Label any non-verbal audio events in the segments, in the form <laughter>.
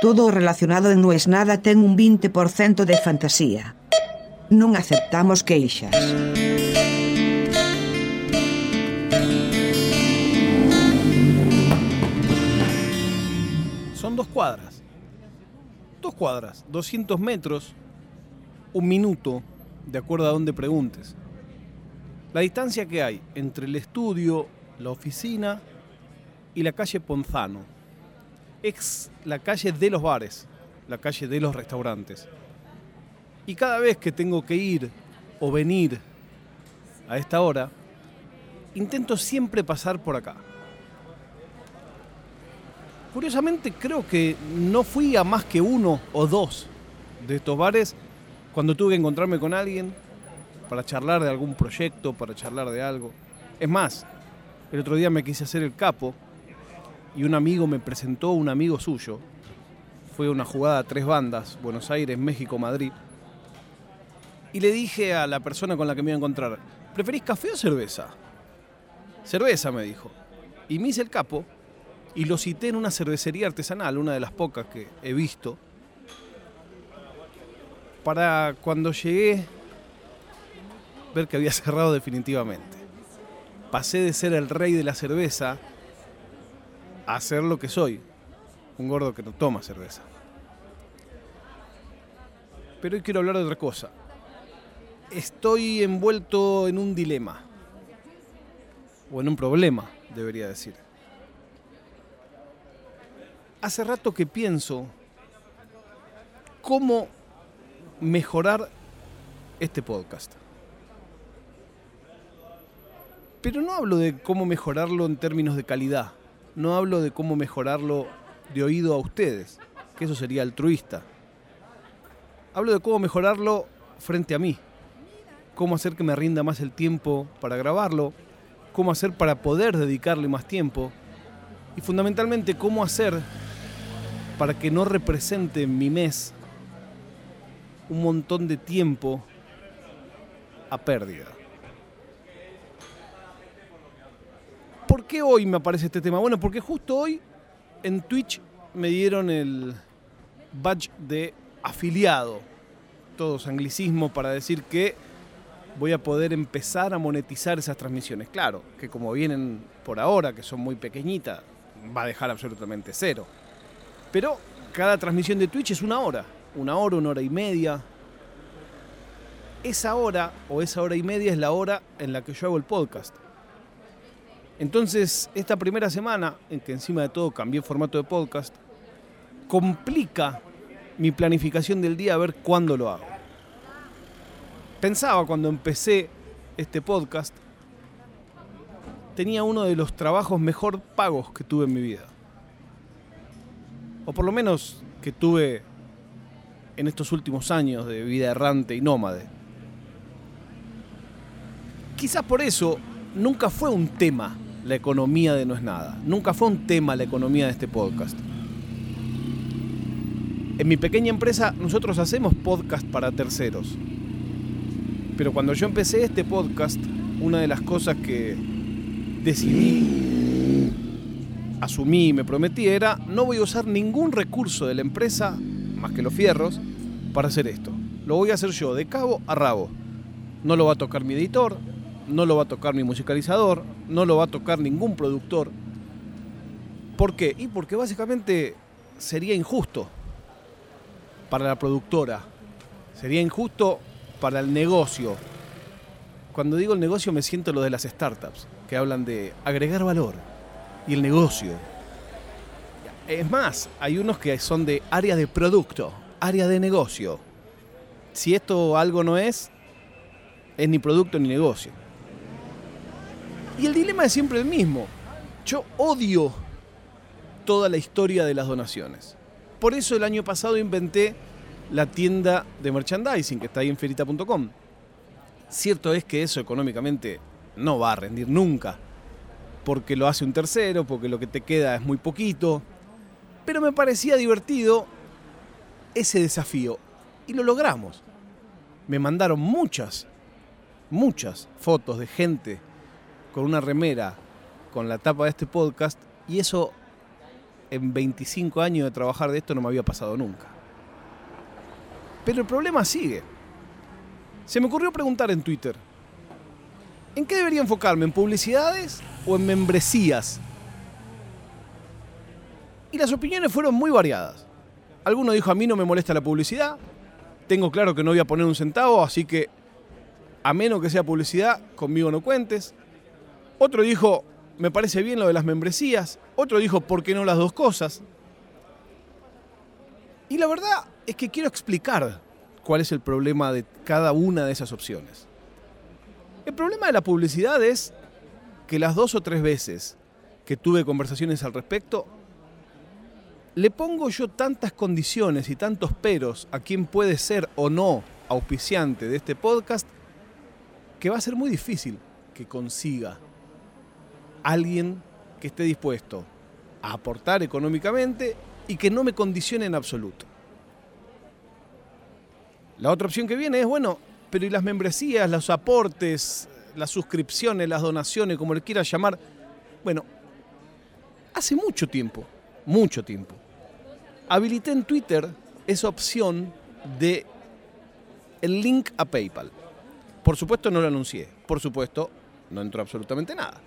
Todo relacionado en es nada ten un 20% de fantasía. Non aceptamos queixas. Son dos cuadras. Dos cuadras, 200 metros, un minuto, de acuerdo a donde preguntes. La distancia que hay entre el estudio, la oficina y la calle Ponzano. Es la calle de los bares, la calle de los restaurantes. Y cada vez que tengo que ir o venir a esta hora, intento siempre pasar por acá. Curiosamente creo que no fui a más que uno o dos de estos bares cuando tuve que encontrarme con alguien para charlar de algún proyecto, para charlar de algo. Es más, el otro día me quise hacer el capo y un amigo me presentó un amigo suyo. Fue una jugada a tres bandas, Buenos Aires, México, Madrid. Y le dije a la persona con la que me iba a encontrar, ¿preferís café o cerveza? Cerveza, me dijo. Y me hice el capo y lo cité en una cervecería artesanal, una de las pocas que he visto, para cuando llegué ver que había <laughs> cerrado definitivamente. Pasé de ser el rey de la cerveza a ser lo que soy, un gordo que no toma cerveza. Pero hoy quiero hablar de otra cosa. Estoy envuelto en un dilema, o en un problema, debería decir hace rato que pienso cómo mejorar este podcast. Pero no hablo de cómo mejorarlo en términos de calidad, no hablo de cómo mejorarlo de oído a ustedes, que eso sería altruista. Hablo de cómo mejorarlo frente a mí, cómo hacer que me rinda más el tiempo para grabarlo, cómo hacer para poder dedicarle más tiempo y fundamentalmente cómo hacer para que no represente en mi mes un montón de tiempo a pérdida. ¿Por qué hoy me aparece este tema? Bueno, porque justo hoy en Twitch me dieron el badge de afiliado. Todos anglicismos para decir que voy a poder empezar a monetizar esas transmisiones. Claro, que como vienen por ahora, que son muy pequeñitas, va a dejar absolutamente cero. Pero cada transmisión de Twitch es una hora, una hora, una hora y media. Esa hora o esa hora y media es la hora en la que yo hago el podcast. Entonces, esta primera semana, en que encima de todo cambié formato de podcast, complica mi planificación del día a ver cuándo lo hago. Pensaba cuando empecé este podcast, tenía uno de los trabajos mejor pagos que tuve en mi vida o por lo menos que tuve en estos últimos años de vida errante y nómade. Quizás por eso nunca fue un tema la economía de No es nada, nunca fue un tema la economía de este podcast. En mi pequeña empresa nosotros hacemos podcast para terceros. Pero cuando yo empecé este podcast, una de las cosas que decidí asumí y me prometí era no voy a usar ningún recurso de la empresa, más que los fierros, para hacer esto. Lo voy a hacer yo, de cabo a rabo. No lo va a tocar mi editor, no lo va a tocar mi musicalizador, no lo va a tocar ningún productor. ¿Por qué? Y porque básicamente sería injusto para la productora, sería injusto para el negocio. Cuando digo el negocio me siento lo de las startups, que hablan de agregar valor y el negocio. Es más, hay unos que son de área de producto, área de negocio. Si esto algo no es, es ni producto ni negocio. Y el dilema es siempre el mismo. Yo odio toda la historia de las donaciones. Por eso el año pasado inventé la tienda de merchandising que está ahí en ferita.com. Cierto es que eso económicamente no va a rendir nunca porque lo hace un tercero, porque lo que te queda es muy poquito. Pero me parecía divertido ese desafío y lo logramos. Me mandaron muchas, muchas fotos de gente con una remera con la tapa de este podcast y eso en 25 años de trabajar de esto no me había pasado nunca. Pero el problema sigue. Se me ocurrió preguntar en Twitter, ¿en qué debería enfocarme? ¿En publicidades o en membresías? Y las opiniones fueron muy variadas. Alguno dijo, a mí no me molesta la publicidad, tengo claro que no voy a poner un centavo, así que a menos que sea publicidad, conmigo no cuentes. Otro dijo, me parece bien lo de las membresías. Otro dijo, ¿por qué no las dos cosas? Y la verdad es que quiero explicar cuál es el problema de cada una de esas opciones. El problema de la publicidad es que las dos o tres veces que tuve conversaciones al respecto, le pongo yo tantas condiciones y tantos peros a quien puede ser o no auspiciante de este podcast, que va a ser muy difícil que consiga alguien que esté dispuesto a aportar económicamente y que no me condicione en absoluto. La otra opción que viene es, bueno, pero ¿y las membresías, los aportes, las suscripciones, las donaciones, como le quieras llamar? Bueno, hace mucho tiempo, mucho tiempo, habilité en Twitter esa opción de el link a PayPal. Por supuesto no lo anuncié, por supuesto no entró absolutamente nada.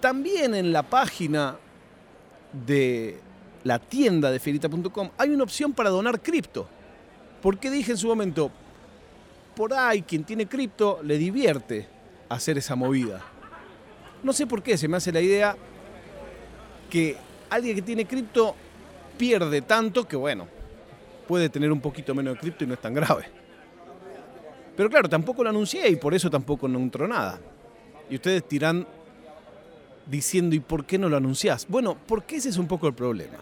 También en la página de la tienda de Fierita.com hay una opción para donar cripto. Porque dije en su momento, por ahí quien tiene cripto le divierte hacer esa movida. No sé por qué, se me hace la idea que alguien que tiene cripto pierde tanto que bueno, puede tener un poquito menos de cripto y no es tan grave. Pero claro, tampoco lo anuncié y por eso tampoco no entró nada. Y ustedes tiran diciendo, ¿y por qué no lo anunciás? Bueno, porque ese es un poco el problema.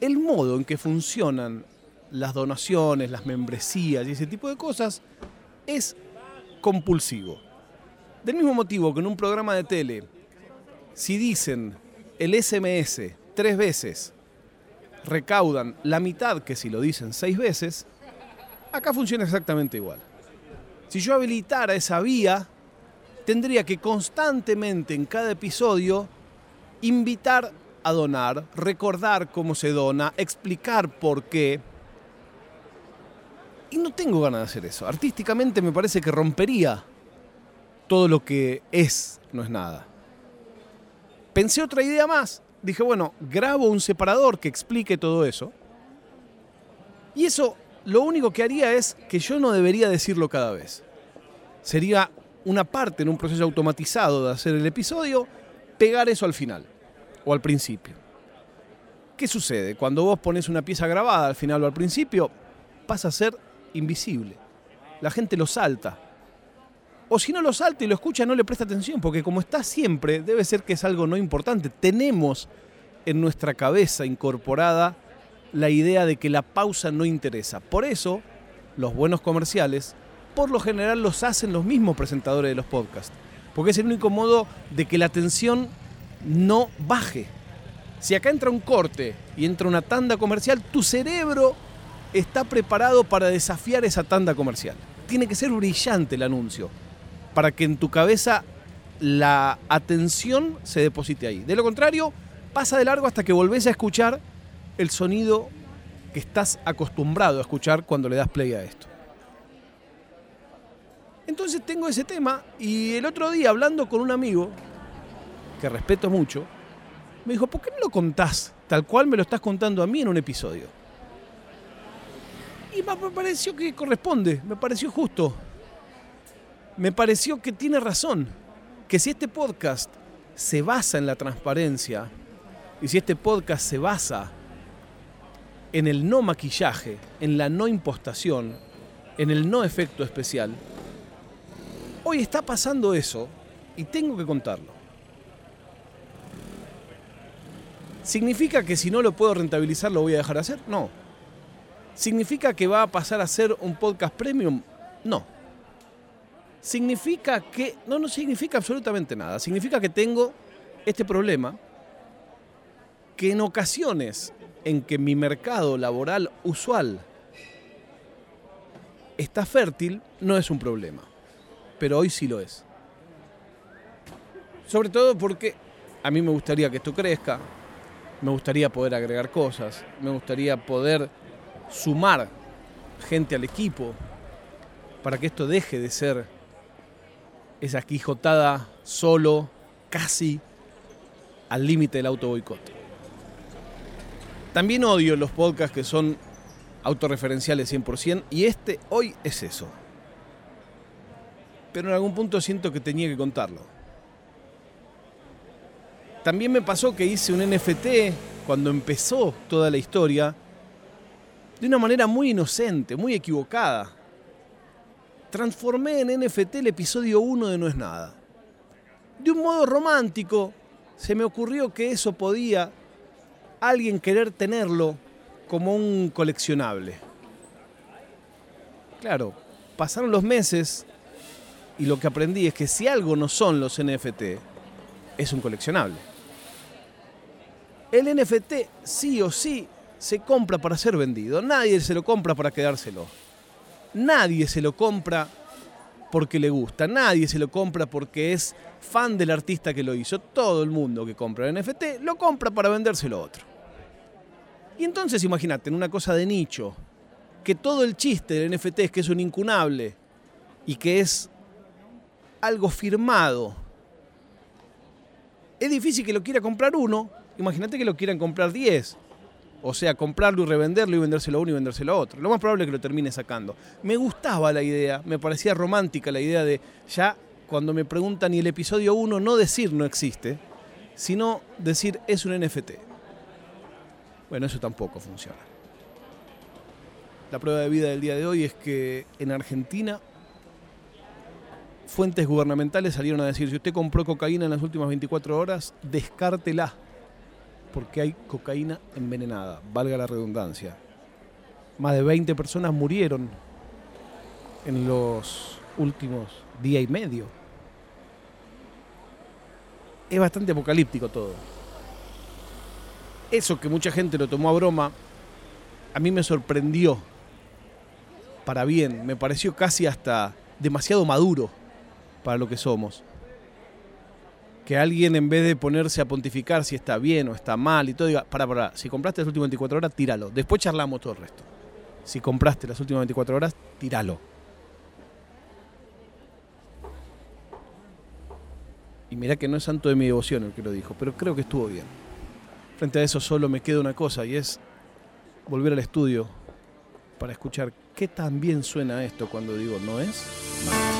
El modo en que funcionan las donaciones, las membresías y ese tipo de cosas es compulsivo. Del mismo motivo que en un programa de tele, si dicen el SMS tres veces, recaudan la mitad que si lo dicen seis veces, acá funciona exactamente igual. Si yo habilitara esa vía, tendría que constantemente en cada episodio invitar a donar, recordar cómo se dona, explicar por qué, y no tengo ganas de hacer eso. Artísticamente me parece que rompería todo lo que es, no es nada. Pensé otra idea más. Dije, bueno, grabo un separador que explique todo eso. Y eso lo único que haría es que yo no debería decirlo cada vez. Sería una parte en un proceso automatizado de hacer el episodio, pegar eso al final o al principio. ¿Qué sucede? Cuando vos pones una pieza grabada al final o al principio, pasa a ser invisible. La gente lo salta. O si no lo salta y lo escucha, no le presta atención, porque como está siempre, debe ser que es algo no importante. Tenemos en nuestra cabeza incorporada la idea de que la pausa no interesa. Por eso, los buenos comerciales, por lo general los hacen los mismos presentadores de los podcasts. Porque es el único modo de que la atención no baje. Si acá entra un corte y entra una tanda comercial, tu cerebro está preparado para desafiar esa tanda comercial. Tiene que ser brillante el anuncio para que en tu cabeza la atención se deposite ahí. De lo contrario, pasa de largo hasta que volvés a escuchar el sonido que estás acostumbrado a escuchar cuando le das play a esto. Entonces tengo ese tema y el otro día hablando con un amigo que respeto mucho, me dijo, ¿por qué no lo contás tal cual me lo estás contando a mí en un episodio? Y me pareció que corresponde, me pareció justo. Me pareció que tiene razón. Que si este podcast se basa en la transparencia y si este podcast se basa en el no maquillaje, en la no impostación, en el no efecto especial, hoy está pasando eso y tengo que contarlo. ¿Significa que si no lo puedo rentabilizar lo voy a dejar de hacer? No, ¿Significa que va a pasar a ser un podcast premium? No. Significa que... No, no significa absolutamente nada. Significa que tengo este problema que en ocasiones en que mi mercado laboral usual está fértil, no es un problema. Pero hoy sí lo es. Sobre todo porque a mí me gustaría que esto crezca, Me gustaría poder agregar cosas, me gustaría poder sumar gente al equipo para que esto deje de ser esa quijotada solo, casi al límite del auto boicot. También odio los podcasts que son autorreferenciales 100% y este hoy es eso. Pero en algún punto siento que tenía que contarlo. También me pasó que hice un NFT cuando empezó toda la historia de una manera muy inocente, muy equivocada. Transformé en NFT el episodio 1 de No es nada. De un modo romántico, se me ocurrió que eso podía alguien querer tenerlo como un coleccionable. Claro, pasaron los meses y lo que aprendí es que si algo no son los NFT, es un coleccionable. El NFT sí o sí se compra para ser vendido. Nadie se lo compra para quedárselo. Nadie se lo compra porque le gusta. Nadie se lo compra porque es fan del artista que lo hizo. Todo el mundo que compra el NFT lo compra para vendérselo a otro. Y entonces imagínate, en una cosa de nicho, que todo el chiste del NFT es que es un incunable y que es algo firmado. Es difícil que lo quiera comprar uno, imagínate que lo quieran comprar 10. O sea, comprarlo y revenderlo y vendérselo uno y vendérselo a otro. Lo más probable es que lo termine sacando. Me gustaba la idea, me parecía romántica la idea de ya cuando me preguntan y el episodio 1 no decir no existe, sino decir es un NFT. Bueno, eso tampoco funciona. La prueba de vida del día de hoy es que en Argentina fuentes gubernamentales salieron a decir, si usted compró cocaína en las últimas 24 horas, descártela, porque hay cocaína envenenada, valga la redundancia. Más de 20 personas murieron en los últimos día y medio. Es bastante apocalíptico todo eso que mucha gente lo tomó a broma, a mí me sorprendió para bien, me pareció casi hasta demasiado maduro para lo que somos. Que alguien en vez de ponerse a pontificar si está bien o está mal y todo, diga, para, para, si compraste las últimas 24 horas, tíralo. Después charlamos todo el resto. Si compraste las últimas 24 horas, tíralo. Y mira que no es santo de mi devoción el que lo dijo, pero creo que estuvo bien. Frente a eso solo me queda una cosa y es volver al estudio para escuchar qué tan bien suena esto cuando digo no es.